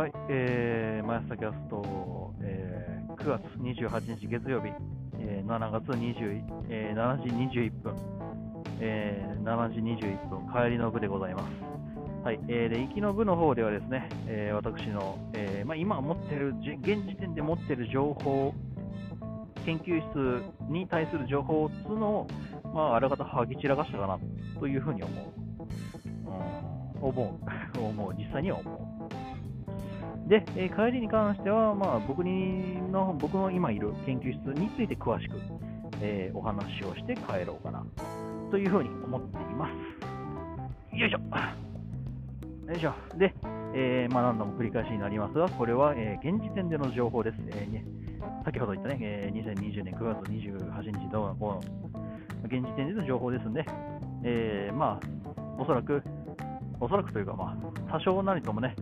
はい、えー、マヤスタキャスト、えー、9月28日月曜日、えー、7月20、えー、7時21分、えー、7時21分、帰りの部でございます。はい、えー、で、行きの部の方ではですね、えー、私の、えー、まあ、今持ってる、現時点で持ってる情報、研究室に対する情報っつうのを、まあ、あらかたはぎ散らかしたかなというふうに思う。うん、思う。思う。実際には思う。で、えー、帰りに関しては、まあ、僕にの僕の今いる研究室について詳しく、えー、お話をして帰ろうかなというふうに思っています。よいしょ。よいしょ。で、えー、まあ、何度も繰り返しになりますが、これは、え現時点での情報です。えね、先ほど言ったね、え2020年9月28日のこの現時点での情報ですんで、えまあ、おそらく、おそらくというか、まあ、多少なりともね、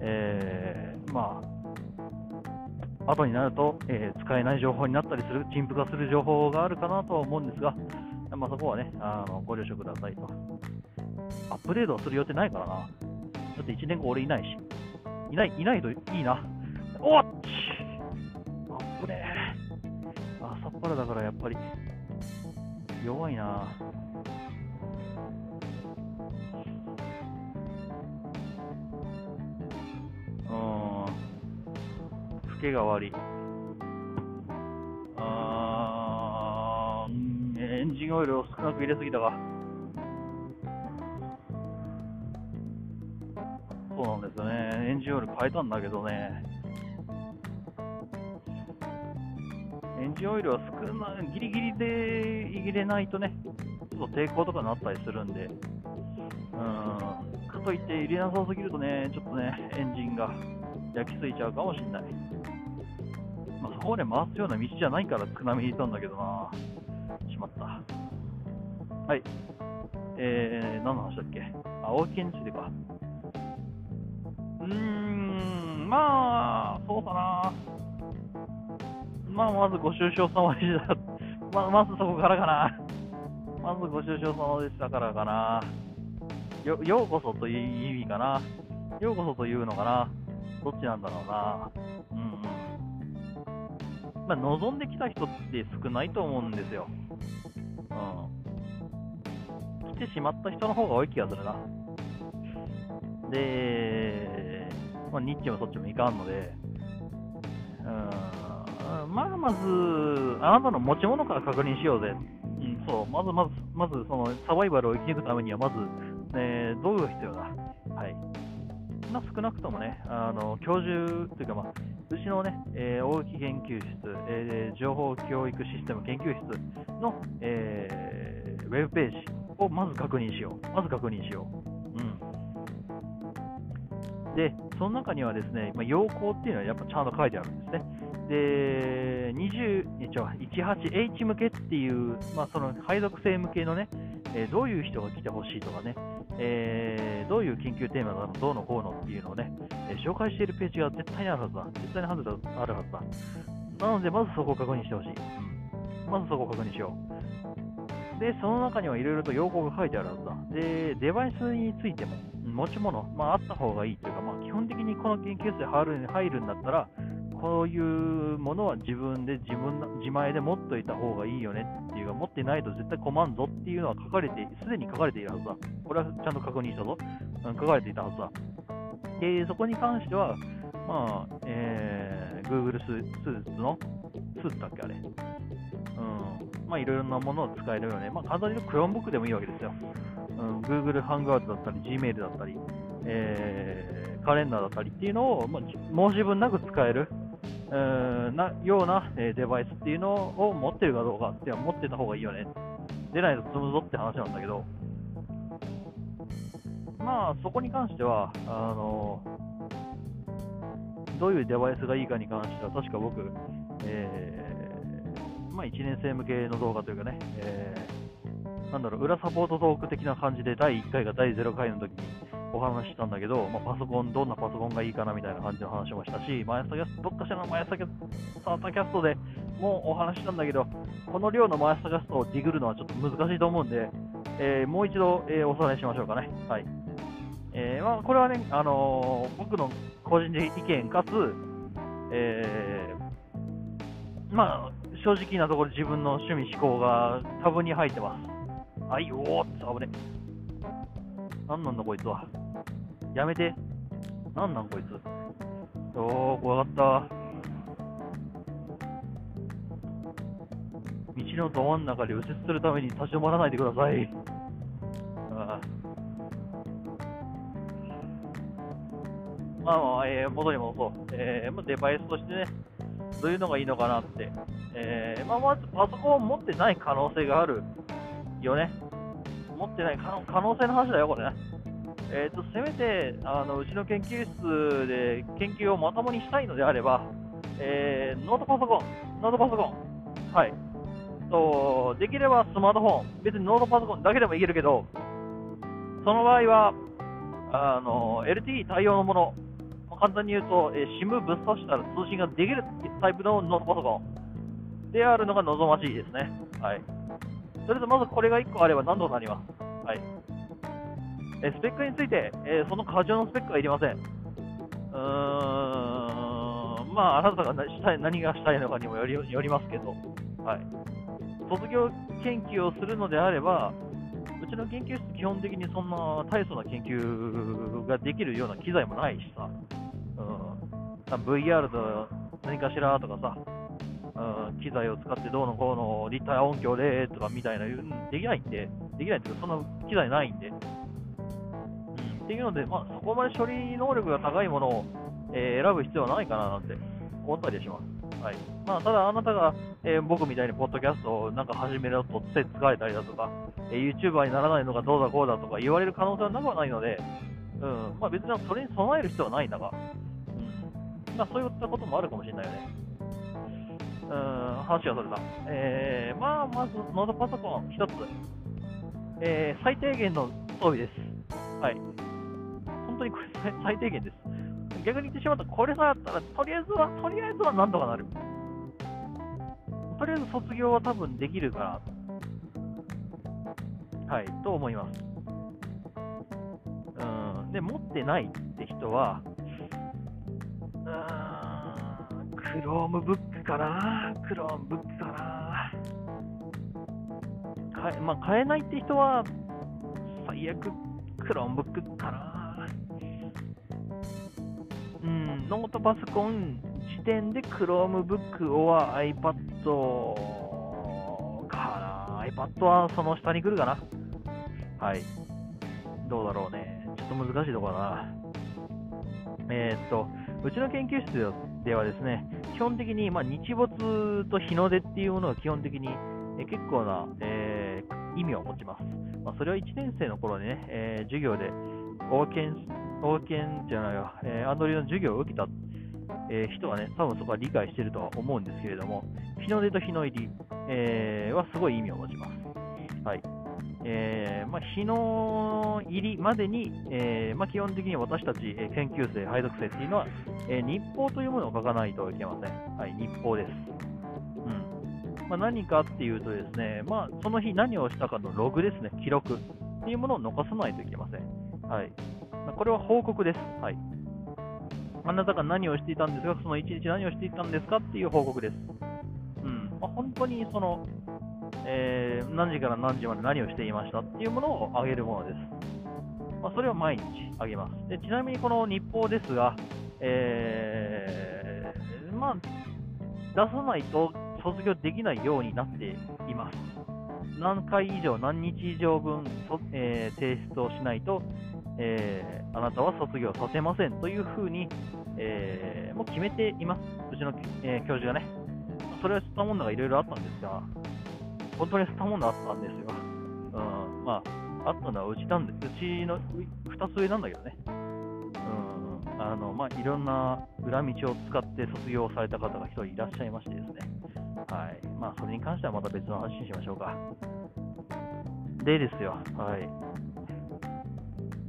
えー、まあ、後になると、えー、使えない情報になったりする、陳腐化する情報があるかなとは思うんですが、まあ、そこはね、あのご了承くださいと。アップデートする予定ないからな。だって1年後俺いないし。いない、いないといいな。おっちアップね朝っぱらだからやっぱり弱いな。けが悪い。あエンジンオイルを少なく入れすぎたか。そうなんですよね。エンジンオイル変えたんだけどね。エンジンオイルは少なギリギリで入れないとね、ちょっと抵抗とかになったりするんで、うん、かといって入れなさすぎるとね、ちょっとね、エンジンが焼き付いちゃうかもしれない。まあ、そこで回すような道じゃないから少なめにいたんだけどな。しまった。はい。えー、何の話だっけ？青木県知でか。うーん、まあ、そうだな。まあ、まずご愁傷様でした。ままずそこからかな。まずご愁傷様でしたからかな。よようこそという意味かな。ようこそというのかな。どっちなんだろうな。まあ、望んできた人って少ないと思うんですよ。うん。来てしまった人の方が多い気がするな。で、まあ、ニッチもそっちもいかんので、うん、まずまず、あなたの持ち物から確認しようぜ。うん、そう、まずまず、まずそのサバイバルを生き抜くためには、まず、えー、道具が必要だ。はい。まあ、少なくともね、あの教授というか、まあ、うちのね、えー、大木研究室、えー、情報教育システム研究室の、えー、ウェブページをまず確認しよう。まず確認しよう。うん。で、その中にはですね、まあ、要項っていうのはやっぱちゃんと書いてあるんですね。で、20 18H 向けっていう、まあ、その配属性向けのね、えー、どういう人が来てほしいとかね、えー、どういう研究テーマがどうのこうのっていうのをね、え、紹介しているページが絶対にあるはずだ。絶対にあるはずだ。なので、まずそこを確認してほしい。まずそこを確認しよう。で、その中にはいろいろと要項が書いてあるはずだ。で、デバイスについても、持ち物、まあ、あった方がいいというか、まあ、基本的にこの研究室で入るんだったら、こういうものは自分で自分自前で持っといた方がいいよねっていうか、持ってないと絶対困んぞっていうのは書かれて、すでに書かれているはずだ。これはちゃんと確認したぞ。うん、書かれていたはずだ。で、そこに関しては、まあ、えー、Google スーツの、スーツだっけあれ。うん。まあ、いろいろなものを使えるよね。まあ、簡単に言うと Chromebook でもいいわけですよ。うん、Google Hangout だったり、Gmail だったり、えー、カレンダーだったりっていうのを、まあ、申し分なく使える、なような、デバイスっていうのを持ってるかどうかっては持ってた方がいいよね。出ないと積むぞって話なんだけど、まあ、そこに関しては、あのどういうデバイスがいいかに関しては、確か僕、えー、まあ、1年生向けの動画というかね、えー、なんだろう、裏サポートトーク的な感じで、第1回が第0回の時に、お話ししたんだけど、まあ、パソコン、どんなパソコンがいいかなみたいな感じの話もしたし、マヤサキャスト、どっかしらのマヤサキャストでもうお話ししたんだけど、この量のマヤサキャストをディグるのはちょっと難しいと思うんで、えー、もう一度、えー、おさらいしましょうかね。はい。えーまあ、これはね、あの僕の個人的意見かつ、えーまあ、正直なところ自分の趣味思考が多分に入ってます。はい、おーっ、危ね。なんなんだこいつは。やめて。なんなんこいつ。おー、怖かった。道のど真ん中で右折するために立ち止まらないでください。あまあまあ、えー元に戻そう。えーまあ、デバイスとしてね、どういうのがいいのかなって。えーまあ、まずパソコンを持ってない可能性があるよね。持ってない可能性の話だよ、これね。えー、とせめてあのうちの研究室で研究をまともにしたいのであれば、えーノートパソコン、ノートパソコン、はい、とできればスマートフォン、別にノートパソコンだけでもいけるけど、その場合はあの LTE 対応のもの、ま簡単に言うと、えー SIM ぶっ刺したら通信ができるタイプのノートパソコンであるのが望ましいですね。はい、それとまずこれが1個あれば何とかなります？はいえスペックについて、えその過剰のスペックはいりません。うーん、まあ、あなたがなしたい何がしたいのかにもよりよりますけど、はい。卒業研究をするのであれば、うちの研究室、基本的にそんな大層な研究ができるような機材もないしさ、うん、VR と何かしらとかさ、うん、機材を使ってどうのこうの立体音響でとかみたいな、できないんで、できないっていうか、そんな機材ないんで、うん、っていうので、まあ、そこまで処理能力が高いものを、えー選ぶ必要はないかななんて思ったりします。はい。まあ、ただ、あなたが、えー僕みたいにポッドキャストをなんか始めろとって疲れたりだとか、えー YouTuber にならないのがどうだこうだとか言われる可能性はなくはないので、うん。まあ、別にそれに備える必要はないんだが、うん。まあ、そういったこともあるかもしれないよね。うん、話はそれだ。えー、まあ、まず、ノートパソコン一つ、えー最低限の装備です。はい。本当にこれ 最低限です。逆に言ってしまうと、これさえあったら、とりあえずは、とりあえずはなんとかなる。とりあえず卒業は多分できるかな。はい、と思います。うん、で、持ってないって人は、うーん、 Chromebook かな、 Chromebook かな。買えまあ、買えないって人は、最悪、 Chromebook かな。うん、ノートパソコン次点で Chromebook or iPad かな。iPad はその下に来るかな。はい。どうだろうね。ちょっと難しいところだな。えーっと、うちの研究室ではですね、基本的に、まあ、日報と日の出っていうものが基本的に、え結構な、えー意味を持ちます。まあ、それは1年生の頃にね、えー授業で、応検、応検じゃないわ、えーアンドリューの授業を受けた、えー人はね、多分そこは理解してるとは思うんですけれども、日の出と日の入り、えーはすごい意味を持ちます。はい。えーまあ、日の入りまでに、えーまあ、基本的に私たち、え研究生、配属生っていうのは、え日報というものを書かないといけません。はい、日報です。うんまあ、何かっていうとですね、まあ、その日何をしたかのログですね、記録っていうものを残さないといけません。はい。まこれは報告です。はい。あなたが何をしていたんですか、その一日何をしていたんですかっていう報告です。うん。ま、本当にその、えー何時から何時まで何をしていましたっていうものをあげるものです。まあ、それを毎日あげます。でちなみにこの日報ですが、えーまあ、出さないと卒業できないようになっています。何回以上、何日以上分、えー提出をしないと、えーあなたは卒業させませんというふうに、えーもう決めています。うちの、えー教授がね。それは吸ったもんだがいろいろあったんですが、本当に吸ったもんだあったんですよ。うん、まあ、あったのはうちなんで、うちの2つ上なんだけどね。うん、あの、まあ、いろんな裏道を使って卒業された方が一人いらっしゃいましてですね。はい。まあ、それに関してはまた別の話にしましょうか。でですよ。はい。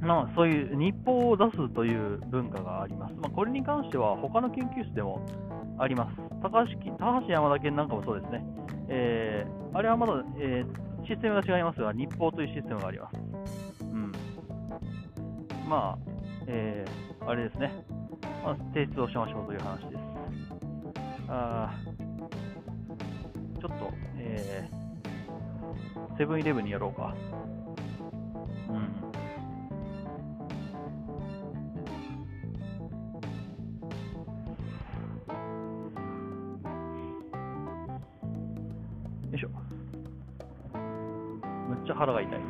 まあ、そういう日報を出すという文化があります。まあ、これに関しては他の研究室でもあります。高橋高橋山田県なんかもそうですね。えーあれはまだ、えーシステムが違いますが、日報というシステムがあります。うん。まあ、えー、あれですね、まあ、提出をしましょうという話です。あちょっと、えー、セブンイレブンにやろうか。うん。よいしょ。むっちゃ腹が痛い。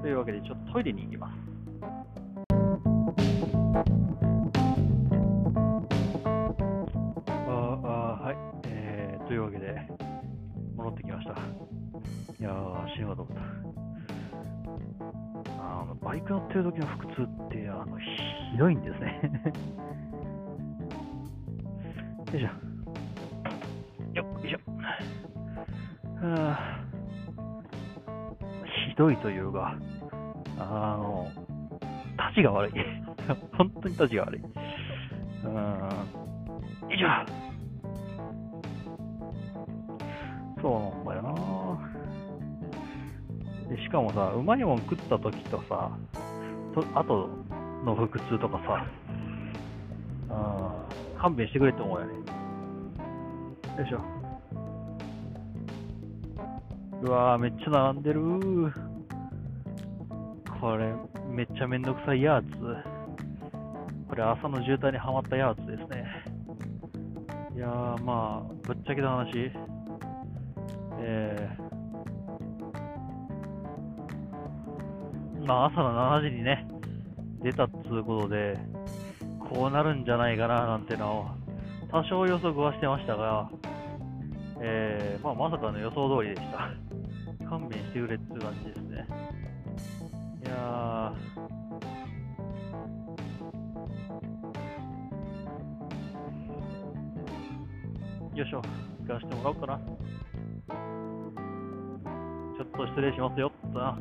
というわけで、ちょっとトイレに行きます。ああはい、えー、というわけで、戻ってきました。いやー、死ぬかと思った。あのバイク乗ってる時の腹痛って、あの、ひどいんですね。ひどいというか、あの、立ちが悪い。本当に立ちが悪い。うーん。よいしょ。そうなんだよなでしかもさ、うまいもん食った時とさ、と後の腹痛とかさ、あー勘弁してくれって思うよね。よいしょ。うわー、めっちゃ並んでるこれ、めっちゃめんどくさいやつ。これ、朝の渋滞にはまったやつですね。いやー、まあ、ぶっちゃけた話、えー、まあ、朝の7時にね、出たっつうことで、こうなるんじゃないかななんてのを、多少予測はしてましたが、えー、まあ、まさかの予想通りでした。勘弁してくれっていう感じですね。いや、よいしょ、行かしてもらおうかな。ちょっと失礼しますよっとな。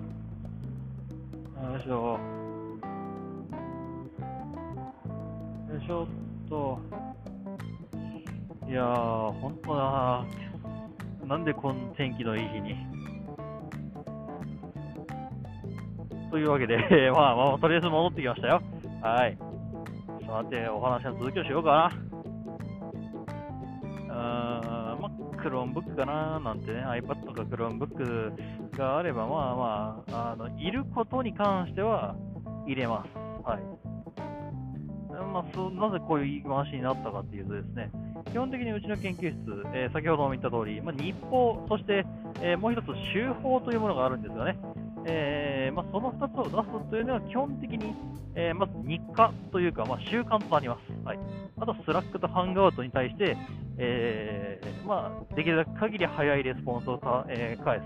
よいしょ。よいしょっと。いやー、ほんとだな。なんでこん天気のいい日に。というわけで、まあまあ、とりあえず戻ってきましたよ。はい。さて、お話の続きをしようかな。うーん、まあ、 Chromebook かななんてね、iPad とか Chromebook があれば、まあまあ、あの、いることに関しては入れます。はい。まあ、そなぜこういう言い回しになったかっていうとですね、基本的にうちの研究室、えー先ほども言った通り、まあ、日報、そして、えーもう一つ週報というものがあるんですよね。えーまあ、その2つを出すというのは基本的に、えーまず日課というか、まあ、習慣となります。はい、あと、 Slack と Hangout に対して、えーまあ、できるだけ限り早いレスポンスをた、えー返す。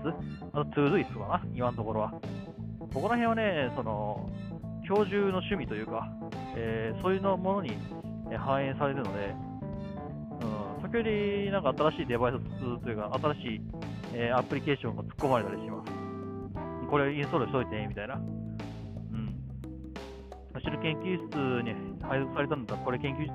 あと、 Todoist かな、今のところは。ここら辺はね、その、教授の趣味というか、えーそういうのものにえ反映されるので、時折なんか新しいデバイスというか、新しい、えーアプリケーションが突っ込まれたりします。これインストールしといて、みたいな。うん。うちの研究室に配属されたんだったら、これ研究室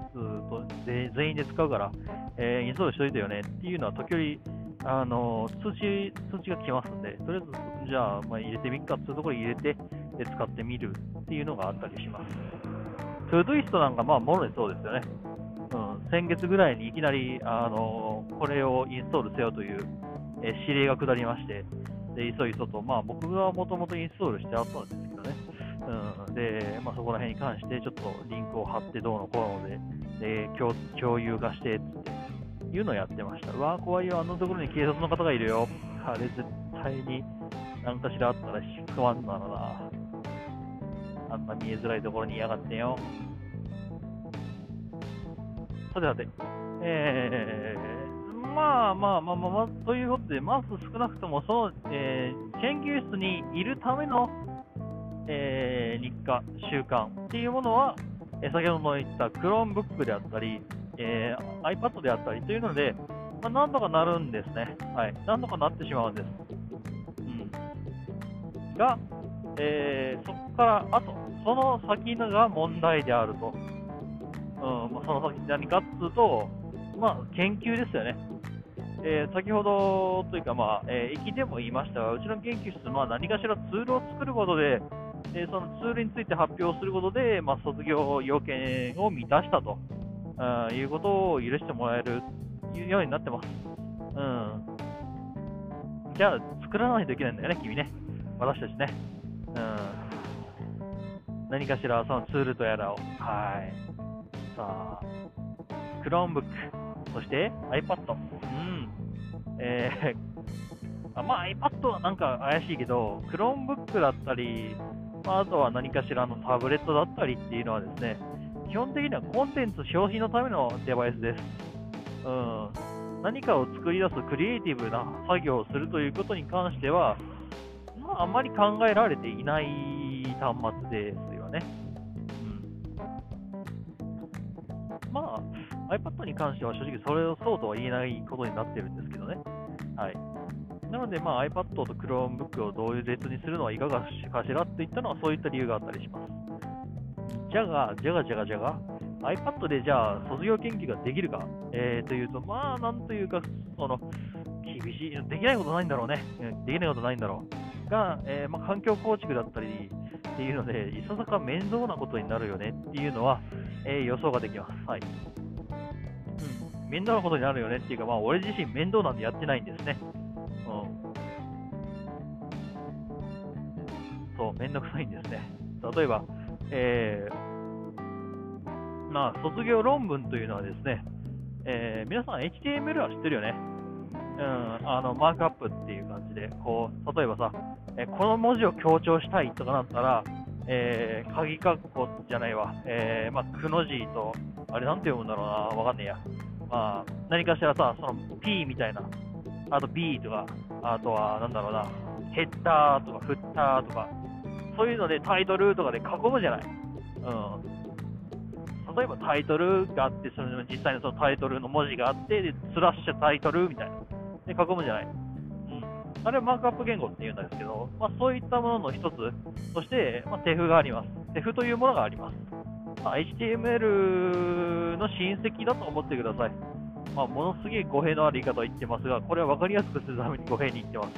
と全員で使うから、えーインストールしといてよねっていうのは時折、あの通知通知が来ますんで、とりあえず、じゃあ、まあ、入れてみっかっていうところに入れて、で使ってみるっていうのがあったりします。 Todoist なんか、まあ、もろにそうですよね。先月ぐらいにいきなり、あのこれをインストールせよという、え指令が下りまして、で、いそいそと、まあ、僕がもともとインストールしてあったんですけどね。うん、で、まあ、そこら辺に関して、ちょっとリンクを貼ってどうのこうので、で共共有化してっていうのをやってました。うわー、怖いよ、あのところに警察の方がいるよ。あれ、絶対に何かしらあったら不安なのな。あんな見えづらいところにいやがってよ。さてさて、えー、まあまあまあまあ、まあ、ということで、まず少なくともその、えー研究室にいるための、えー日課、習慣っていうものは、えー先ほども言った Chromebook であったり、えー iPad であったりというので、まあ、なんとかなるんですね。はい。なんとかなってしまうんです。うん。が、えーそこから、あと、その先のが問題であると。うん、まあ、その先何かっつうと、まあ、研究ですよね。えー先ほどというか、まあ、えー、駅でも言いましたが、うちの研究室、まあ、何かしらツールを作ることで、でそのツールについて発表することで、まあ、卒業要件を満たしたとあいうことを許してもらえるようになってます。うん。じゃあ、作らないといけないんだよね、君ね。私たちね。うん。何かしらそのツールとやらを。はい。さあ、Chromebook、そして iPad。うん。えー、あまあ iPad はなんか怪しいけど、Chromebook だったり、まあ、あとは何かしらのタブレットだったりっていうのはですね、基本的にはコンテンツ消費のためのデバイスです。うん、何かを作り出すクリエイティブな作業をするということに関しては、まあ、あまり考えられていない端末ですよね。まあ、iPad に関しては正直それをそうとは言えないことになってるんですけどね。はい。なので、まあ、iPad と Chromebook を同列にするのはいかがかしらっていったのはそういった理由があったりします。じゃが、じゃがじゃがじゃが、iPad でじゃあ卒業研究ができるか、えー、というと、まあ、なんというか、その、厳しい、できないことないんだろうね。できないことないんだろう。が、えー、まあ、環境構築だったりっていうので、いささか面倒なことになるよねっていうのは、えー、予想ができます。はい。うん。面倒なことになるよねっていうか、まあ、俺自身面倒なんでやってないんですね。うん。そう、めんどくさいんですね。例えば、えー、まあ、卒業論文というのはですね、えー、皆さん HTML は知ってるよね。うん、あの、マークアップっていう感じで、こう、例えばさ、えこの文字を強調したいとかなったら、えー、鍵括弧じゃないわ、えー、まあ、くの字と、あれなんて読むんだろうな、わかんねえや。まあ、何かしらさ、その P みたいな、あと B とか、あとは、なんだろうな、ヘッダーとかフッターとか、そういうのでタイトルとかで囲むじゃない。うん。例えばタイトルがあって、その実際のそのタイトルの文字があって、でスラッシュタイトルみたいな。で、囲むじゃない。あれはマークアップ言語って言うんですけど、まあ、そういったものの一つとして、まあ、テフがあります。テフというものがあります。まあ、HTML の親戚だと思ってください。まあ、ものすげえ語弊のある言い方を言ってますが、これは分かりやすくするために語弊に言ってます。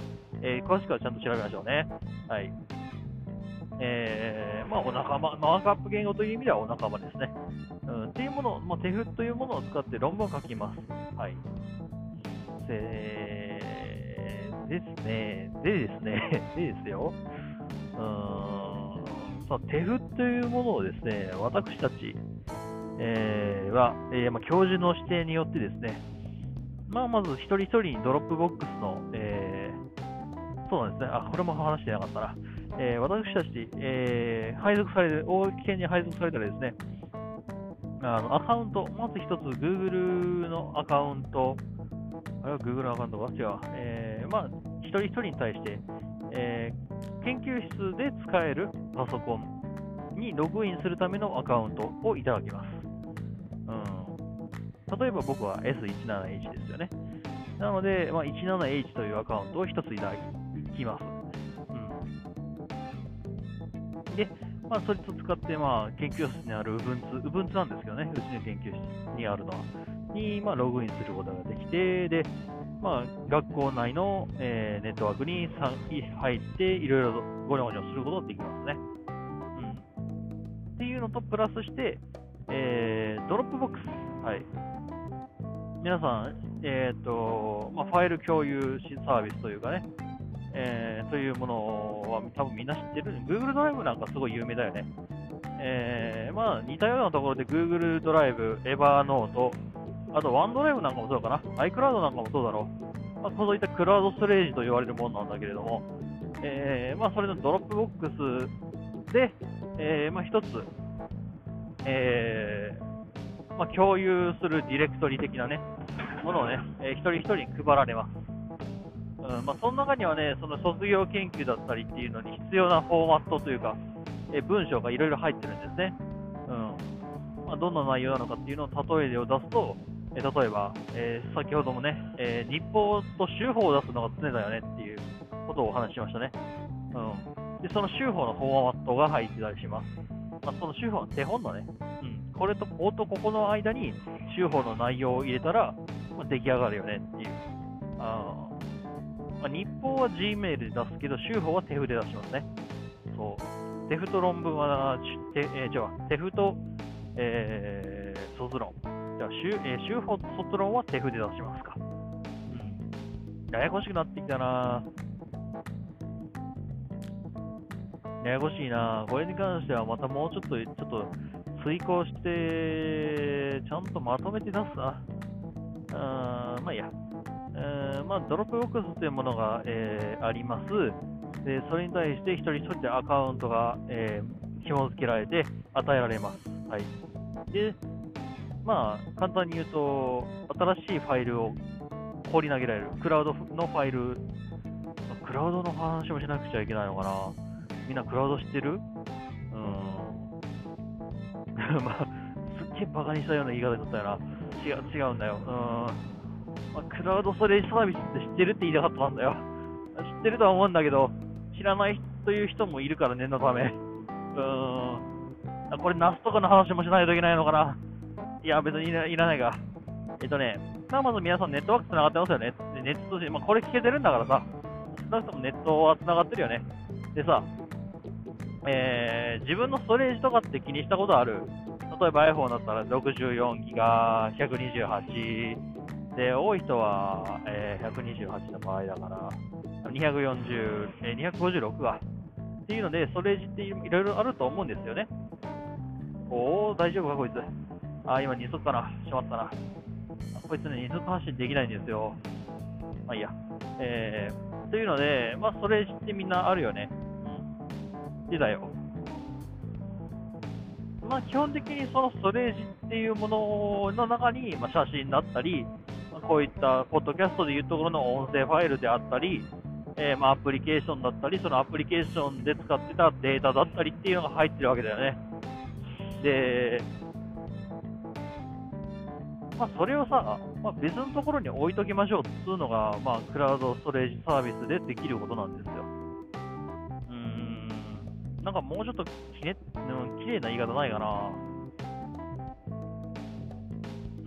えー、詳しくはちゃんと調べましょうね。はい。えー、まあ、お仲間、マークアップ言語という意味ではお仲間ですね。うん、っていうもの、まあ、テフというものを使って論文を書きます。はい。えー、ですね、でですね、でですよ。うーん、さあ、 TeX というものをですね、私たち、えー、は、えーまあ、教授の指定によってですね、まあ、まず一人一人に Dropbox の、えー、そうなんですね、あ、これも話してなかったな。えー、私たち、えー、配属される、大危険に配属されたらですね、あのアカウント、まず一つ Google のアカウント、あれは Google アカウントか違う。えー、まあ、一人一人に対して、えー、研究室で使えるパソコンにログインするためのアカウントをいただきます。うん、例えば僕は S17H ですよね。なので、まあ、17H というアカウントを一ついただきます。うんで、まあ、それと使って、まあ、研究室にある Ubuntu、Ubuntu なんですけどね、うちの研究室にあるのは、に、まあ、ログインすることができて、で、まあ、学校内の、えー、ネットワークに入って、いろいろごにょごにょすることができますね。うん。っていうのと、プラスして、えー、 Dropbox。はい。皆さん、え、ー、と、まあ、ファイル共有サービスというかね、えー、というものは多分みんな知ってる。Google ドライブなんかすごい有名だよね。えー、まあ似たようなところで Google Drive、Evernote、あと OneDrive なんかもそうかな。iCloud なんかもそうだろう。まあ、そういったクラウドストレージと言われるものなんだけれども、えー、まあそれの Dropbox で、えー、まあ一つ、えー、ま共有するディレクトリ的なね、ものをね、えー、一人一人に配られます。うんまあ、その中にはね、その卒業研究だったりっていうのに必要なフォーマットというか、え文章がいろいろ入ってるんですね。うんまあ、どんな内容なのかっていうのを例えを出すと、え例えば、えー、先ほどもね、えー、日報と週報を出すのが常だよねっていうことをお話ししましたね。うん、でその週報のフォーマットが入ってたりします。まあ、その週報の手本のね、うん、これとこことここの間に週報の内容を入れたら、まあ、出来上がるよねっていう。あまあ、日報は Gmail で出すけど、週報は手筆で出しますね。そう。テフト論文は、えー、じゃあ、テフト、えー、卒論。じゃあ、修、えー、修法卒論はテフで出しますか。うん。ややこしくなってきたなややこしいなこれに関してはまたもうちょっと、ちょっと、遂行して、ちゃんとまとめて出すな。あまあいいや。えー、まあ、 Dropbox というものが、えー、あります。で、それに対して一人一人でアカウントが、えー、紐付けられて与えられます。はい。で、まあ、簡単に言うと、新しいファイルを放り投げられる。クラウドのファイル、クラウドの話もしなくちゃいけないのかな。みんなクラウド知ってる？うん。まあ、すっげえバカにしたような言い方だったよな。違う、違うんだよ。うん。まあ、クラウドストレージサービスって知ってるって言いたかったんだよ。知ってるとは思うんだけど、知らないという人もいるから念のため。うーん。これ、ナスとかの話もしないといけないのかな。いや、別にいらないが。えっとね、まあ、まず皆さんネットワーク繋がってますよね。ネットとして、まあ、これ聞けてるんだからさ、少なくともネットは繋がってるよね。でさ、えー、自分のストレージとかって気にしたことある？例えば iPhone だったら64ギガ、128で、多い人は、えー、128の場合だから、240、えー、256が。っていうので、ストレージっていろいろあると思うんですよね。おお、大丈夫か、こいつ。あ、今2速かな。しまったな。こいつね、2速発信できないんですよ。まあいいや。えー、というので、まあ、ストレージってみんなあるよね。うん。でだよ。まあ、基本的にそのストレージっていうものの中に、まあ、写真だったり、まあ、こういったポッドキャストでいうところの音声ファイルであったり、えー、まあ、アプリケーションだったり、そのアプリケーションで使ってたデータだったりっていうのが入ってるわけだよね。で、まあ、それをさ、まあ、別のところに置いときましょうっていうのが、まあ、クラウドストレージサービスでできることなんですよ。うーんなんかもうちょっときれ、うん、綺麗な言い方ないかな。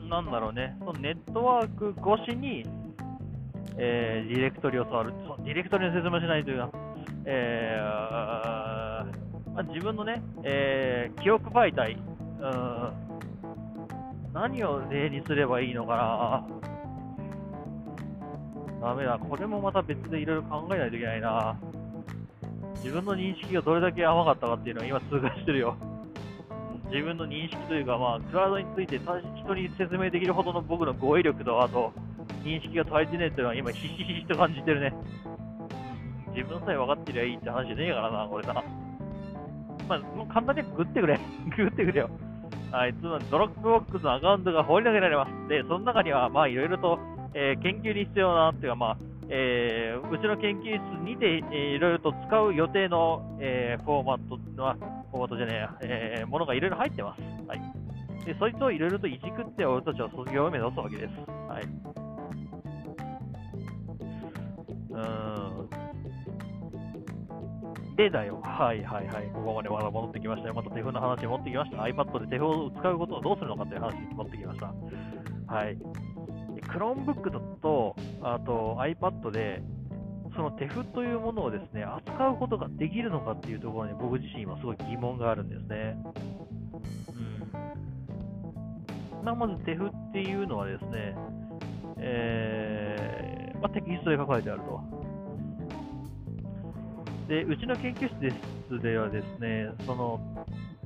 なんだろうね、そのネットワーク越しに、えー、ディレクトリを触る。ディレクトリの説明しないというか、えー、まあ、自分のね、えー、記憶媒体、うん、何を例にすればいいのかな？ダメだ、これもまた別でいろいろ考えないといけないな。自分の認識がどれだけ甘かったかっていうのは今通過してるよ。自分の認識というか、まあ、クラウドについて人に説明できるほどの僕の語彙力と、あと、認識が足りてねえっていうのは今、ひしひしと感じてるね。自分さえ分かってりゃいいって話じゃねえからな、これな。まあ、もう簡単にググってくれ。ググってくれよ。はい、つまり Dropbox のアカウントが放り投げられます。で、その中には、まあ、いろいろと、えー、研究に必要な、っていうか、まあ、えー、うちの研究室にて、えー、いろいろと使う予定の、えー、フォーマットは、フォーマットじゃねえや、えー、ものがいろいろ入ってます。はい。で、そいつをいろいろといじくって俺たちは卒業を目指すわけです。はい。うん。でだよ。はいはいはい。ここまでまだ戻ってきましたよ。また手風の話に持ってきました。iPad で手風を使うことをどうするのかという話に持ってきました。はい。Chromebook と、あと iPad で、その手フというものをですね、扱うことができるのかっていうところに僕自身今すごい疑問があるんですね。うん。まあ、まず手フっていうのはですね、えー、まあ、テキストで書かれてあると。で、うちの研究室ですではですね、その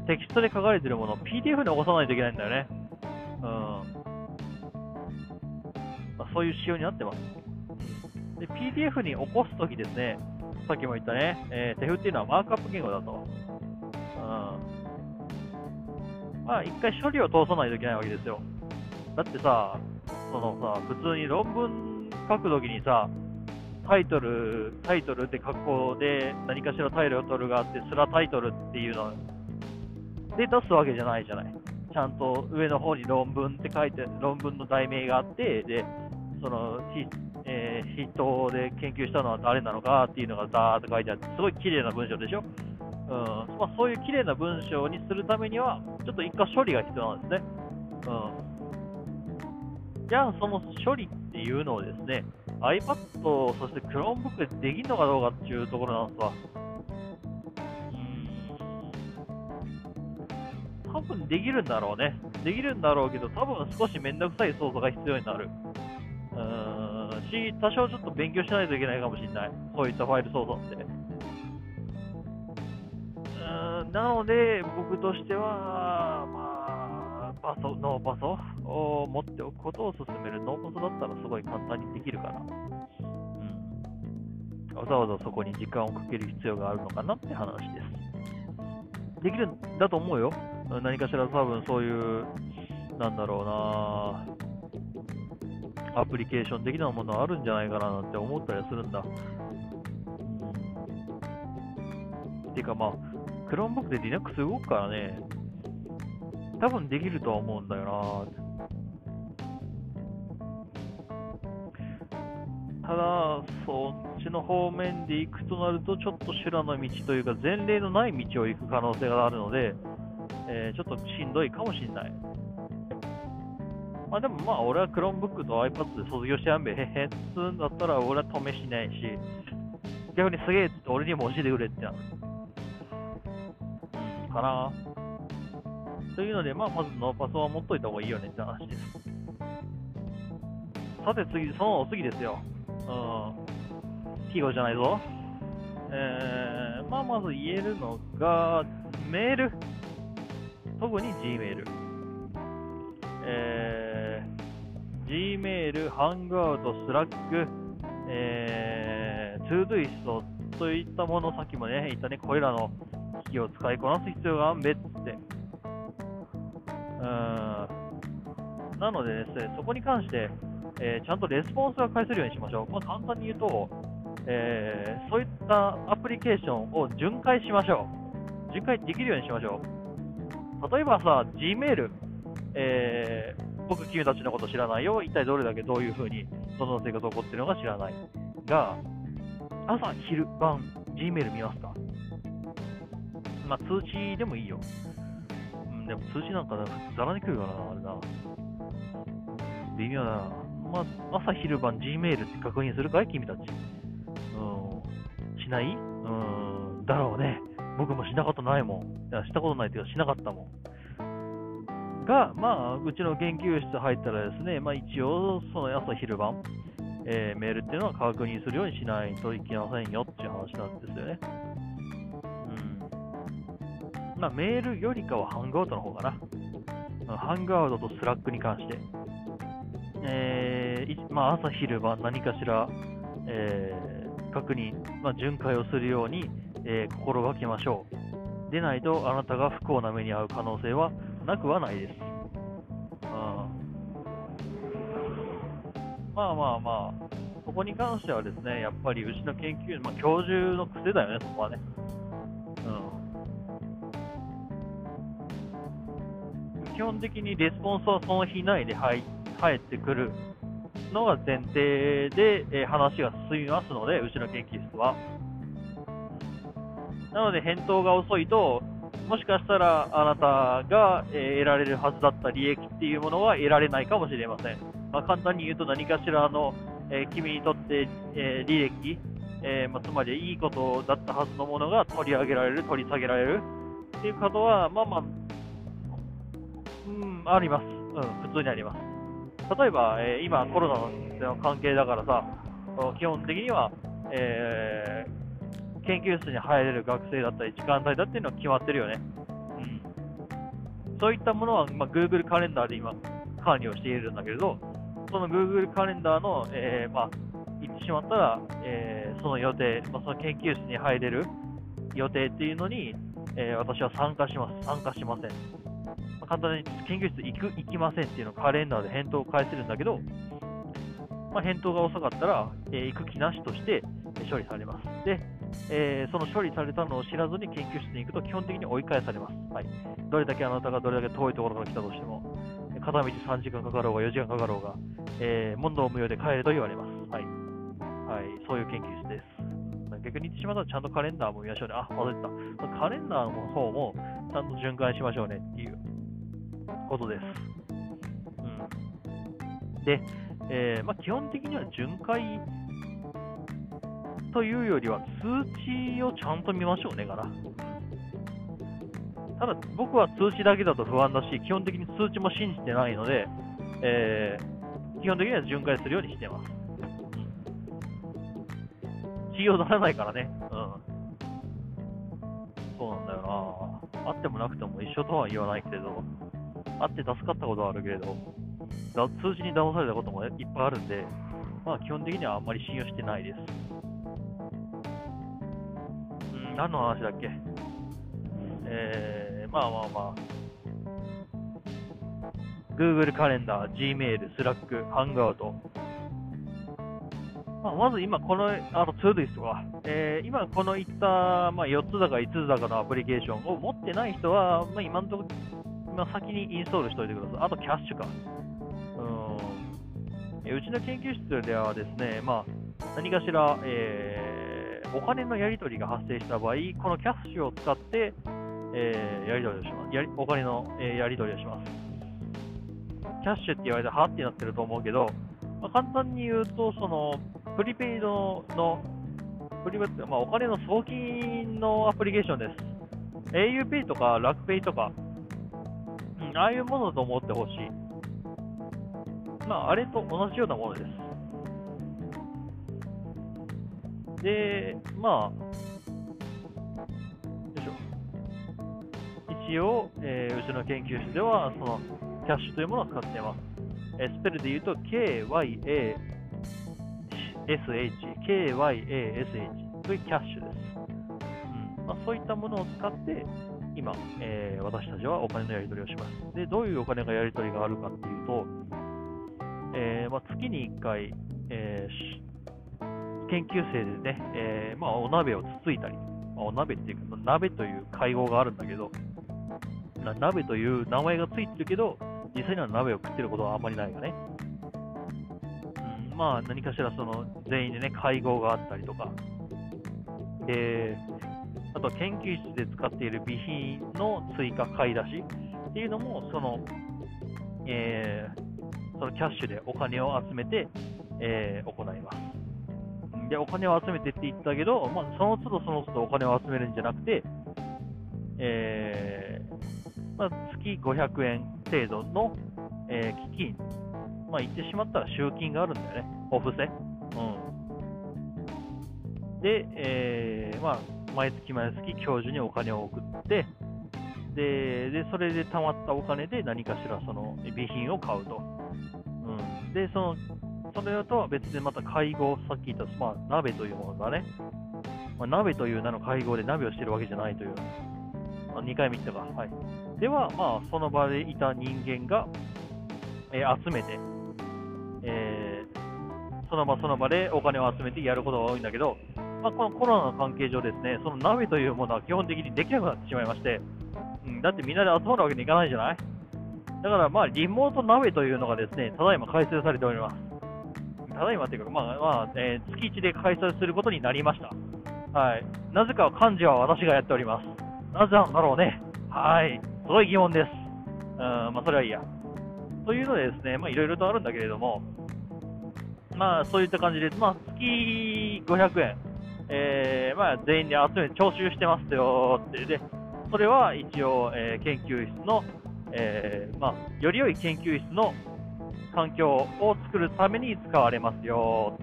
テキストで書かれているものを PDF に起こさないといけないんだよね。うん。まそういう仕様になってます。で、PDF に起こすときですね、さっきも言ったね、えー、手フっていうのはマークアップ言語だと。うん。まあ、一回処理を通さないといけないわけですよ。だってさ、そのさ、普通に論文書くときにさ、タイトル、タイトルって格好で何かしらタイトルがあって、スラタイトルっていうので出すわけじゃないじゃない。ちゃんと上の方に論文って書いて、論文の題名があって、で、その、えー、筆頭で研究したのは誰なのかっていうのがザーっと書いてあって、すごい綺麗な文章でしょ？うんまあ、そういう綺麗な文章にするためには、ちょっと一回処理が必要なんですね。うん。じゃあ、その処理っていうのをですね、iPad、そして Chromebook でできるのかどうかっていうところなんですわ。多分できるんだろうね。できるんだろうけど、多分少しめんどくさい操作が必要になる。うーん、し、多少ちょっと勉強しないといけないかもしれない。そういったファイル操作って。うーん、なので、僕としては、まあ、パソ、ノーパソを持っておくことを勧める。ノーパソだったらすごい簡単にできるから。うん。わざわざそこに時間をかける必要があるのかなって話です。できるんだと思うよ。何かしら多分そういう、なんだろうな、アプリケーション的なものあるんじゃないかななんて思ったりするんだ。ていうかまあ、クロームボックで Linux 動くからね、多分できるとは思うんだよな。ただ、そっちの方面で行くとなると、ちょっと修羅の道というか、前例のない道を行く可能性があるので、えー、ちょっとしんどいかもしれない。まあでもまあ、俺は Chromebook と iPad で卒業してやんべへへっつうんだったら、俺は試しないし、逆にすげえって俺にも教えてくれってなる。かな。というので、まあ、まずノーパソは持っといた方がいいよねって話です。さて次、その次ですよ。うん。季語じゃないぞ。えー、まあ、まず言えるのが、メール。特に Gmail。えー、Gmail、Hangout、Slack、えー、ToDoist といったもの、さっきもね、言ったね、これらの機器を使いこなす必要があん。べって。うん。なのでですね、そこに関して、えー、ちゃんとレスポンスが返せるようにしましょう。まあ、簡単に言うと、えー、そういったアプリケーションを巡回しましょう。巡回できるようにしましょう。例えばさ、Gmail、えー、僕、君たちのこと知らないよ。一体どれだけどういうふうに、その生活起こってるのか知らない。が、朝、昼、晩、Gmail 見ますかまあ、通知でもいいよ。うん、でも通知なんかざらに来るからな、あれな。微妙だな。まあ、朝昼晩 Gmail って確認するかい？君たち。うん。しない？うん。だろうね。僕もしなことないもん。いや、したことないというか、しなかったもん。が、まあ、うちの研究室入ったらですね、まあ一応、その朝昼晩、えー、メールっていうのは確認するようにしないといけませんよっていう話なんですよね。うん。まあ、メールよりかは Hangout の方かな。 Hangout と Slack に関して。えーまあ、朝昼晩何かしら、えー、確認、まあ、巡回をするように、えー、心がけましょう。でないとあなたが不幸な目に遭う可能性はなくはないです。まあまあまあ、そこに関してはですね、やっぱりうちの研究、まあ、教授の癖だよね、そこはね。うん、基本的にレスポンスはその日内で入って、返ってくるのが前提で、え、話が進みますので、うちの研究室は。なので、返答が遅いと、もしかしたらあなたが、え、得られるはずだった利益っていうものは得られないかもしれません。まあ、簡単に言うと何かしらの、え、君にとって、え利益、えまあ、つまりいいことだったはずのものが取り上げられる、取り下げられるっていうことは、まあまあ、うん、あります。うん、普通にあります。例えば、えー、今、コロナの関係だからさ、基本的には、えー、研究室に入れる学生だったり、時間帯だっていうのは決まってるよね。うん、そういったものは、まあ、Google カレンダーで今、管理をしているんだけれど、その Google カレンダーの、えー、まあ、行ってしまったら、えー、その予定、まあ、その研究室に入れる予定っていうのに、え、私は参加します。参加しません。簡単に研究室行く、行きませんっていうのをカレンダーで返答を返せるんだけど、まあ、返答が遅かったら、えー、行く気なしとして処理されます。で、えー、その処理されたのを知らずに研究室に行くと基本的に追い返されます。はい、どれだけあなたがどれだけ遠いところから来たとしても、片道3時間かかろうが4時間かかろうが、えー、問答無用で帰れと言われます。はい。はい、そういう研究室です。逆に言ってしまったらちゃんとカレンダーも見ましょうね。あ、忘れてた。カレンダーの方もちゃんと循環しましょうねっていうことです。うん、で、えー、まあ、基本的には巡回というよりは通知をちゃんと見ましょうね、から。ただ、僕は通知だけだと不安だし、基本的に通知も信じてないので、えー、基本的には巡回するようにしてます。信用ならないからね。うん。そうなんだよな。あってもなくても一緒とは言わないけれど、あって助かったことはあるけれど、通知に騙されたこともいっぱいあるんで、まあ基本的にはあんまり信用してないです。うん、何の話だっけ？えー、まあまあまあ、Google カレンダー、Gmail、Slack、Hangout。まあ、まず今、この、あの、ツードゥイストは、えー、今この言った、まあ、4つだか5つだかのアプリケーションを持ってない人は、まあ、今のところ、今先にインストールしておいてください。あと、キャッシュか。うん。うちの研究室ではですね、まあ、何かしら、えー、お金のやり取りが発生した場合、このキャッシュを使って、えー、やり取りをします。やりお金の、えー、やり取りをします。キャッシュって言われてはってなってると思うけど、まあ、簡単に言うと、その、プリペイドの、プリペイド、まあ、お金の送金のアプリケーションです。auPay とか楽 Pay とか、ああいうものと思ってほしい。まあ、あれと同じようなものです。で、まあ、よいしょ一応、えー、うちの研究室では、そのキャッシュというものを使っています。えー、スペルで言うと、KYASH、KYASH というキャッシュです。うんまあ、そういったものを使って、今、えー、私たちはお金のやり取りをします。で、どういうお金がやり取りがあるかっていうと、えーまあ、月に1回、えー、研究生でね、えーまあ、お鍋をつついたり、まあ、お鍋っていうか、鍋という会合があるんだけど、鍋という名前がついてるけど、実際には鍋を食ってることはあんまりないよね。うん、まあ、何かしらその全員でね、会合があったりとか、で、あと研究室で使っている備品の追加買い出しっていうのも、その、えー、そのキャッシュでお金を集めて、えー、行います。で、お金を集めてって言ったけど、まあ、その都度その都度お金を集めるんじゃなくて、えー、まあ、月500円程度の、えー、基金、まあ、言ってしまったら集金があるんだよね、お布施。うん、で、えーまあ、毎月毎月教授にお金を送って、ででそれで貯まったお金で何かしらその備品を買うと。うん、で、そのそれとは別でまた会合、さっき言った、まあ、鍋というものがね、まあ、鍋という名の会合で鍋をしてるわけじゃないという、あ2回目言ったか。はい。では、まあ、その場でいた人間が、えー、集めて、えー、その場その場でお金を集めてやることが多いんだけど、まあ、このコロナの関係上ですね、その鍋というものは基本的にできなくなってしまいまして、うん、だってみんなで集まるわけにいかないじゃない？だから、まあ、リモート鍋というのがですね、ただいま開催されております。ただいまというか、まあ、まあ、えー、月1で開催することになりました。はい。なぜか漢字は私がやっております。なぜなんだろうね。はい。すごい疑問です。うん、まあ、それはいいや。というのでですね、まあ、いろいろとあるんだけれども、まあ、そういった感じで、まあ、月500円、えー、まあ、全員で集めて徴収してますよって、で、それは一応、えー、研究室の、えー、まあ、より良い研究室の環境を作るために使われますよ。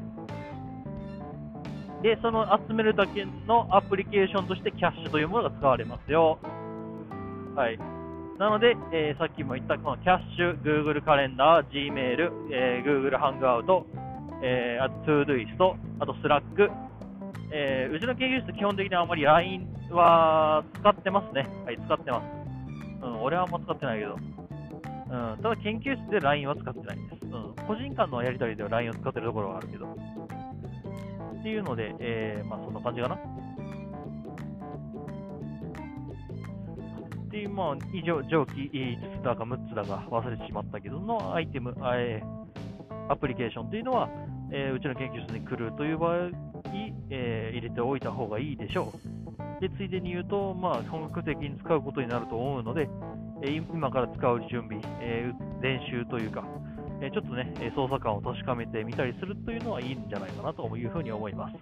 で、その集めるだけのアプリケーションとしてキャッシュというものが使われますよ。はい。なので、えー、さっきも言ったこのキャッシュ、Google カレンダー、Gmail、えー、Google ハングアウト、えー、あと ToDoist、あと Slack、えー、うちの研究室基本的にあまり LINE は使ってますね。はい、使ってます。うん、俺はあんま使ってないけど。うん、ただ研究室で LINE は使ってないんです。うん、個人間のやり取りでは LINE を使ってるところはあるけど。っていうので、えー、まあそんな感じかな。っていう、まあ、以上、上記5つだか6つだか忘れてしまったけどのアイテム、えー、アプリケーションというのは、えー、うちの研究室に来るという場合、えー、入れておいた方がいいでしょう。で、ついでに言うと、まあ、本格的に使うことになると思うので、え、今から使う準備、え、練習というか、えちょっとね、操作感を確かめてみたりするというのはいいんじゃないかなというふうに思います。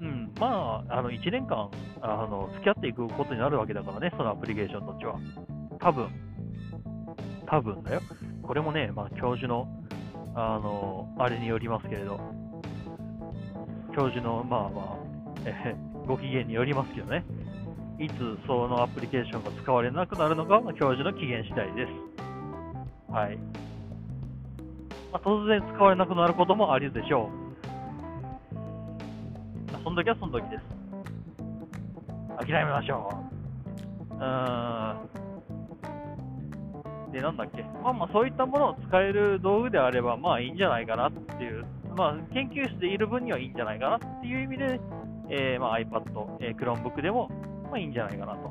うん、まあ、あの1年間あの付き合っていくことになるわけだからね、そのアプリケーションたちは。多分多分だよ。これもね、まあ、教授の、あの、あれによりますけれど、教授の、まあまあ、えーご機嫌によりますけどね、いつそのアプリケーションが使われなくなるのかは、教授の機嫌次第です。はい。まあ、突然使われなくなることもありるでしょう。まあその時はその時です。諦めましょう。うーん。で、なんだっけ。まあまあ、そういったものを使える道具であれば、まあいいんじゃないかなっていう。まあ、研究室でいる分にはいいんじゃないかなっていう意味で、えーまあ、iPad、えー Chromebook でも、まあいいんじゃないかなと。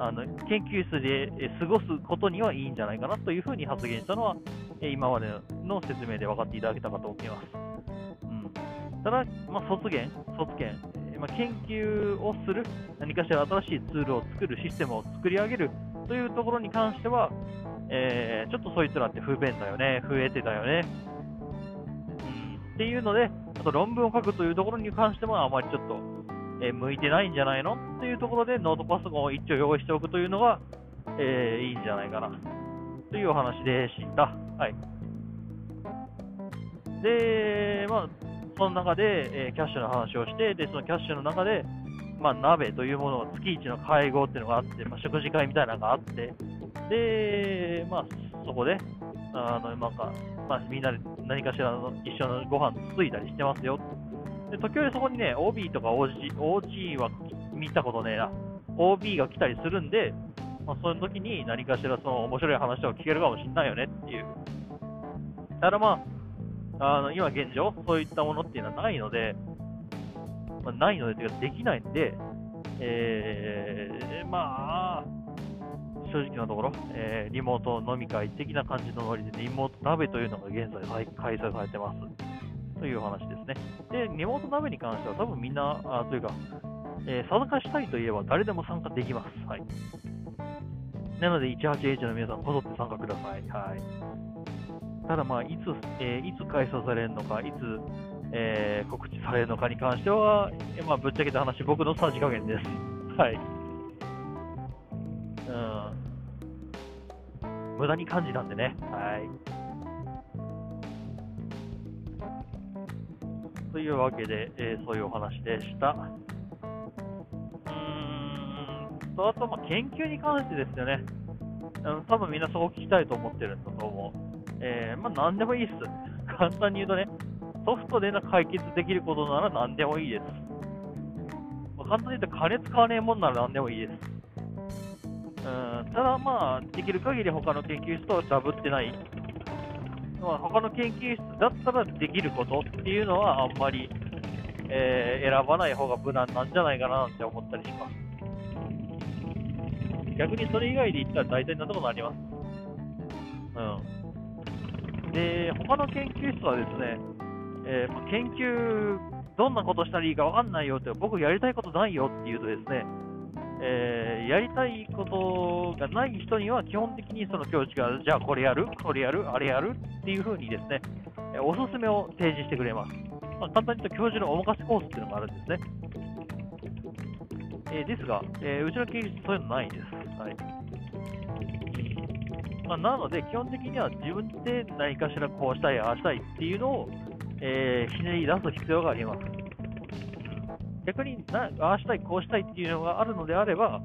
あの研究室で過ごすことにはいいんじゃないかなというふうに発言したのは、えー今までの説明で分かっていただけたかと思います。うん、ただ、まあ、卒言、卒言、えーまあ、研究をする、何かしら新しいツールを作る、システムを作り上げるというところに関しては、えーちょっとそいつらって不便だよね、不得手だよね、っていうので、あと論文を書くというところに関してもあまりちょっと、え向いてないんじゃないのっていうところでノートパソコンを一応用意しておくというのが、えーいいんじゃないかなというお話でした。はい。で、まあ、その中で、えーキャッシュの話をして、で、そのキャッシュの中で、まあ、鍋というものを月一の会合っていうのがあって、まあ、食事会みたいなのがあって、で、まあ、そこで、あの、なんか、まあ、みんなで何かしらの一緒のご飯つついたりしてますよ。で、時折そこにね、OB とか OG、OG は見たことねえな。OB が来たりするんで、まあ、その時に何かしらその面白い話を聞けるかもしれないよねっていう。ただまあ、あの今現状、そういったものっていうのはないので、まあ、ないので、ていうかできないんで、えー、まあ、正直なところ、えーリモート飲み会的な感じのノリで、リモート鍋というのが現在開催されてます。という話ですね。で、リモート鍋に関しては多分みんな、あというか、えー参加したいといえば誰でも参加できます。はい。なので、18H の皆さん、こぞって参加ください。はい。ただ、まあ、いつ、えーいつ開催されるのか、いつ、えー告知されるのかに関しては、えまあ、ぶっちゃけた話、僕のさじ加減です。はい。無駄に感じたんでね。はい。というわけで、えーそういうお話でした。うーんと、あと、ま、研究に関してですよね。うん、多分みんなそこ聞きたいと思ってるんだと思う。えーまあ、何でもいいっす。簡単に言うとね、ソフトでな解決できることなら何でもいいです。まあ、簡単に言うと金使わねえもんなら何でもいいです。うん、ただまあ、できる限り他の研究室とはダブってない。まあ、他の研究室だったらできることっていうのはあんまり、えー選ばない方が無難なんじゃないかななんて思ったりします。逆にそれ以外で言ったら大体なんともなります。うん。で、他の研究室はですね、えーまあ研究、どんなことしたらいいかわかんないよって、僕やりたいことないよって言うとですね、えーやりたいことがない人には基本的にその教授が、じゃあこれやる、これやる、あれやるっていうふうにですね、えおすすめを提示してくれます。まあ、簡単に言うと教授のお任せコースっていうのがあるんですね。えーですが、えーうちの研究室そういうのないんです。はいまあ、なので、基本的には自分で何かしらこうしたい、ああしたいっていうのを、えーひねり出す必要があります。逆にな、ああしたい、こうしたいっていうのがあるのであれば、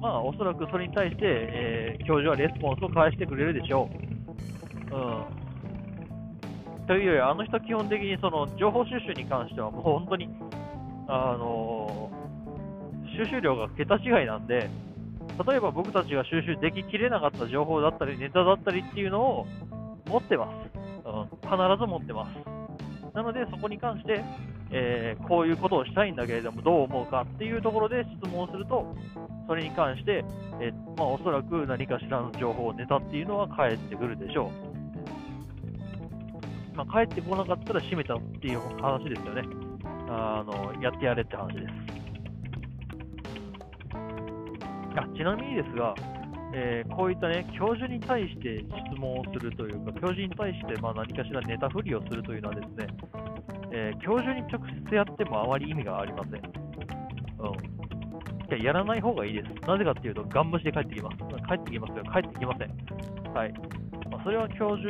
まあ、おそらくそれに対して、えー教授はレスポンスを返してくれるでしょう。うん。というより、あの人、基本的にその情報収集に関しては、もう本当に、あのー収集量が桁違いなんで、例えば僕たちが収集でききれなかった情報だったり、ネタだったりっていうのを持ってます。うん、必ず持ってます。なので、そこに関して、えーこういうことをしたいんだけれども、どう思うかっていうところで質問すると、それに関して、えーまあ、おそらく何かしらの情報、ネタっていうのは返ってくるでしょう。まあ、返ってこなかったら閉めたっていう話ですよね。あのやってやれって話です。あちなみにですが、えーこういったね、教授に対して質問をするというか、教授に対してまあ何かしらネタ振りをするというのはですね、えー、教授に直接やってもあまり意味がありません。うん。いや、やらない方がいいです。なぜかっていうと、ガン無視で帰ってきます。帰ってきますよ。帰ってきません。はい。まあ、それは教授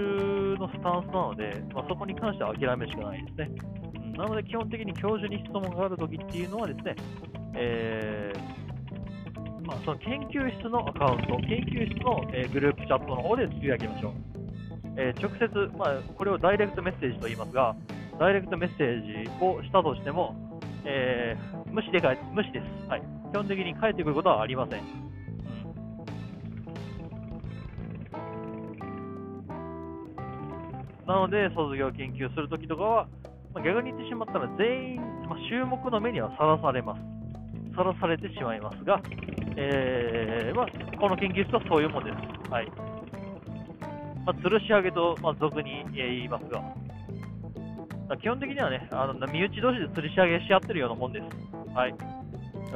のスタンスなので、まあ、そこに関しては諦めしかないですね。うん、なので、基本的に教授に質問があるときっていうのはですね、えー、まあ、その研究室のアカウント、研究室の、えー、グループチャットの方でつぶやきましょう。えー、直接、まあ、これをダイレクトメッセージと言いますが、ダイレクトメッセージをしたとしても、えー、無視でか無視です、はい。基本的に返ってくることはありません。なので、卒業研究するときとかは、まあ、逆に言ってしまったら全員、まあ、衆目の目にはさらされます。さらされてしまいますが、えーまあ、この研究室はそういうものです。はいまあ、吊るし上げと、まあ、俗に言いますが、基本的にはね、あの身内同士で吊るし上げし合ってるようなもんです。はい。う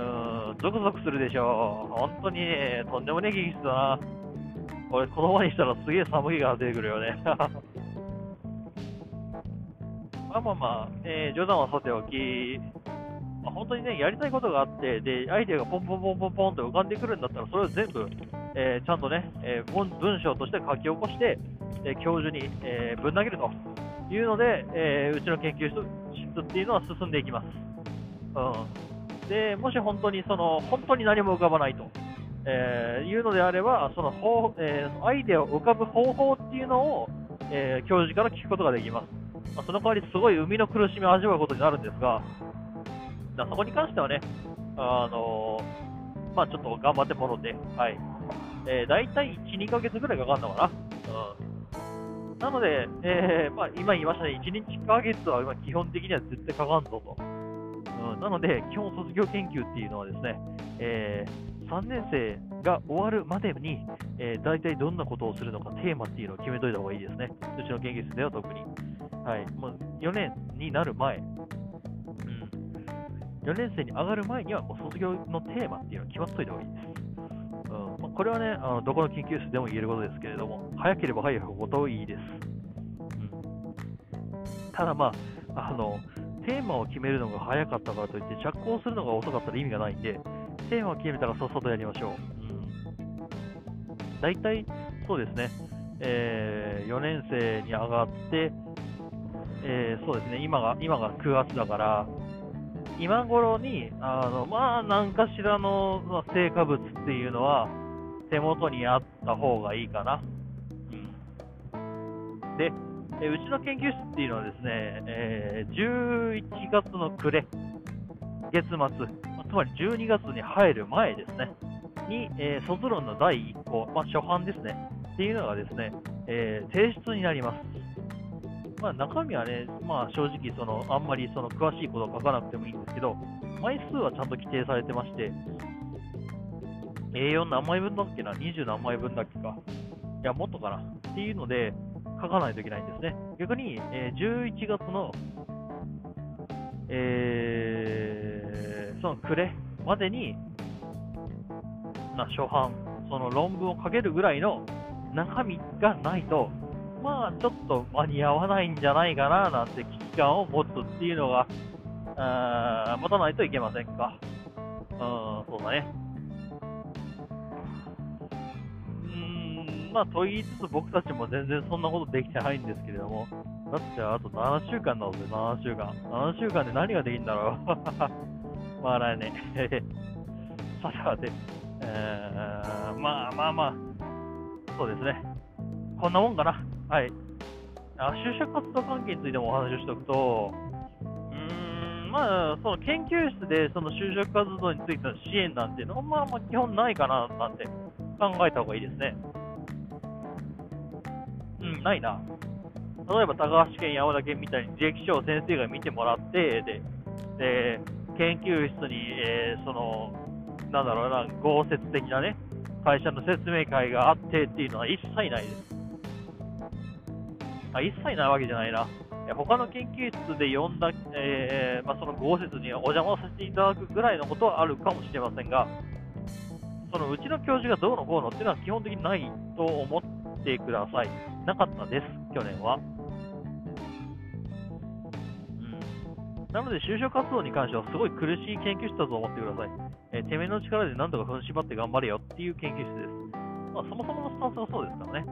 ーん、ゾクゾクするでしょう。本当にね、とんでもねえ技術だな。これ、子供にしたらすげえ寒いが出てくるよね。まあまあまあ、えー、冗談はさておき、まあ、本当にね、やりたいことがあって、で、アイデアがポンポンポンポンポンと浮かんでくるんだったら、それを全部、えー、ちゃんとね、えー、文章として書き起こして、え教授に、えぶん投げるというので、えうちの研究室っていうのは進んでいきます。うん、でもし本当にその本当に何も浮かばないと、えいうのであれば、その方、えアイデアを浮かぶ方法っていうのを、え教授から聞くことができます。まあ、その代わりすごい生みの苦しみを味わうことになるんですが、そこに関してはね、あの、まあ、ちょっと頑張ってもらって、はい。えー、大体1、2ヶ月ぐらいかかるのかな。うん。なので、えー、まあ、今言いましたね、1日1ヶ月は今基本的には絶対かかんぞと。うん、なので、基本卒業研究っていうのはですね、えー、3年生が終わるまでに、えー、大体どんなことをするのか、テーマっていうのを決めといた方がいいですね。うちの研究室では特に。はい、もう4年になる前、4年生に上がる前にはもう卒業のテーマっていうのは決まっといた方がいいです。うんまあ、これはねあの、どこの研究室でも言えることですけれども、早ければ早いほどいいです。うん、ただまあ、あの、テーマを決めるのが早かったからといって、着工するのが遅かったら意味がないんで、テーマを決めたらさっさとやりましょう。うん、大体、そうですね、えー、4年生に上がって、えー、そうですね、今が、今が9月だから、今頃に、あの、まあ、何かしらの、ま、成果物っていうのは、手元にあった方がいいかな。うん。で、えうちの研究室っていうのはですね、え、11月の暮れ、月末、つまり12月に入る前ですね、に、え、卒論の第1項、まあ、初版ですね、っていうのがですね、え、提出になります。まあ、中身はね、まあ、正直その、あんまりその詳しいことを書かなくてもいいんですけど、枚数はちゃんと規定されてまして、A4 何枚分だっけな、20何枚分だっけか、いや、もっとかな。っていうので、書かないといけないんですね。逆に、えー、11月の、えー、その暮れまでに、な初版、その論文を書けるぐらいの中身がないと、まあ、ちょっと間に合わないんじゃないかななんて危機感を持つっていうのが、あ持たないといけませんか。うん、そうだね。うん、まあ、と言いつつ僕たちも全然そんなことできてないんですけれども、だってあと7週間なので、7週間。7週間で何ができるんだろう。まあ来年。さてさて、えー、まあまあまあ、そうですね。こんなもんかな。はい。あ就職活動関係についてもお話をしておくと、うーん、まあ、その研究室でその就職活動についての支援なんていうのは、まあ、まあ基本ないかななんて考えた方がいいですね。うん、ないな。例えば高橋県、山田県みたいに履歴書を先生が見てもらって、で、で研究室に、えー、その、なんだろうな、豪雪的なね、会社の説明会があってっていうのは一切ないです。あ一切ないわけじゃないな。他の研究室で呼んだ、えー、まあ、その豪雪にお邪魔させていただくぐらいのことはあるかもしれませんが、そのうちの教授がどうのこうのっていうのは基本的にないと思ってください。なかったです、去年は。なので、就職活動に関してはすごい苦しい研究室だと思ってください。えー、てめえの力で何とか踏ん縛って頑張れよっていう研究室です。まあ、そもそものスタンスがそうですからね。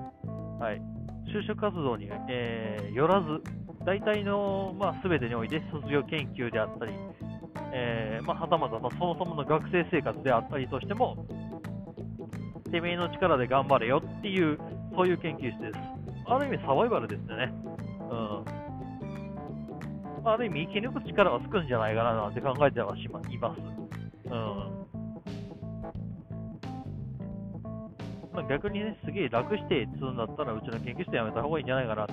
はい。就職活動に、えー、よらず、大体の、まあ、全てにおいて卒業研究であったり、えー、まあ、はたまたまそもそもの学生生活であったりとしても、てめえの力で頑張れよっていう、そういう研究室です。ある意味サバイバルですよね。うん。ある意味生き抜く力がつくんじゃないかななんて考えてはしまいます。うん。まあ、逆にね、すげえ楽してっつうんだったら、うちの研究室やめた方がいいんじゃないかな。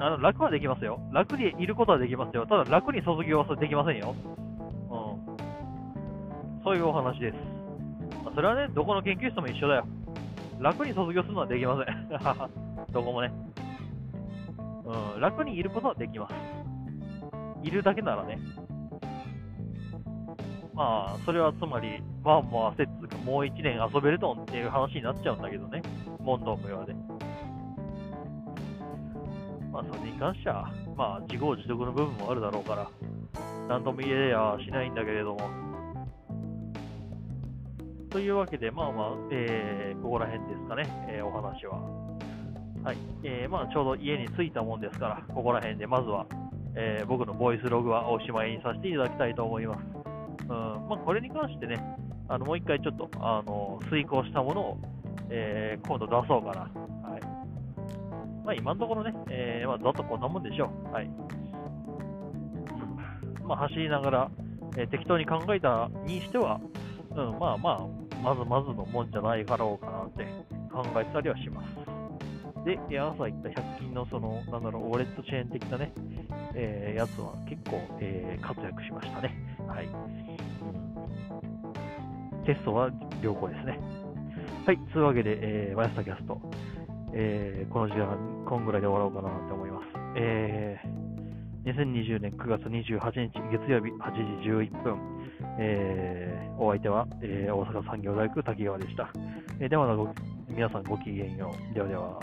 あの楽はできますよ。楽にいることはできますよ。ただ楽に卒業はできませんよ。うん。そういうお話です。まあ、それはね、どこの研究室も一緒だよ。楽に卒業するのはできません。どこもね。うん、楽にいることはできます。いるだけならね。まあ、それはつまり、ワンモアセッツがもう1年遊べるとんっていう話になっちゃうんだけどね。問答無用で。まあ、それに関しては、まあ、自業自得の部分もあるだろうから、なんとも言えやしないんだけれども。というわけで、まあまあ、えー、ここら辺ですかね、えー、お話は。はい。えー、まあ、ちょうど家に着いたもんですから、ここら辺でまずは、えー、僕のボイスログはおしまいにさせていただきたいと思います。うんまあ、これに関してね、あのもう一回ちょっとあの遂行したものを、えー、今度出そうかな。はいまあ、今のところね、えーまあ、ざっとこんなもんでしょう。はいまあ、走りながら、えー、適当に考えたにしては、うん、まあまあ、まずまずのもんじゃないかろうかなって考えたりはします。で、朝言った100均のその、なんだろう、ウォレットチェーン的なね、えー、やつは結構、えー、活躍しましたね。はい。テストは良好ですね。はい、というわけで、えー、マヤスタキャスト、えー、この時間、こんぐらいで終わろうかなと思います。えー、2020年9月28日月曜日8時11分、えー、お相手は、えー、大阪産業大学滝川でした。えー、ではまた皆さんごきげんよう。ではでは。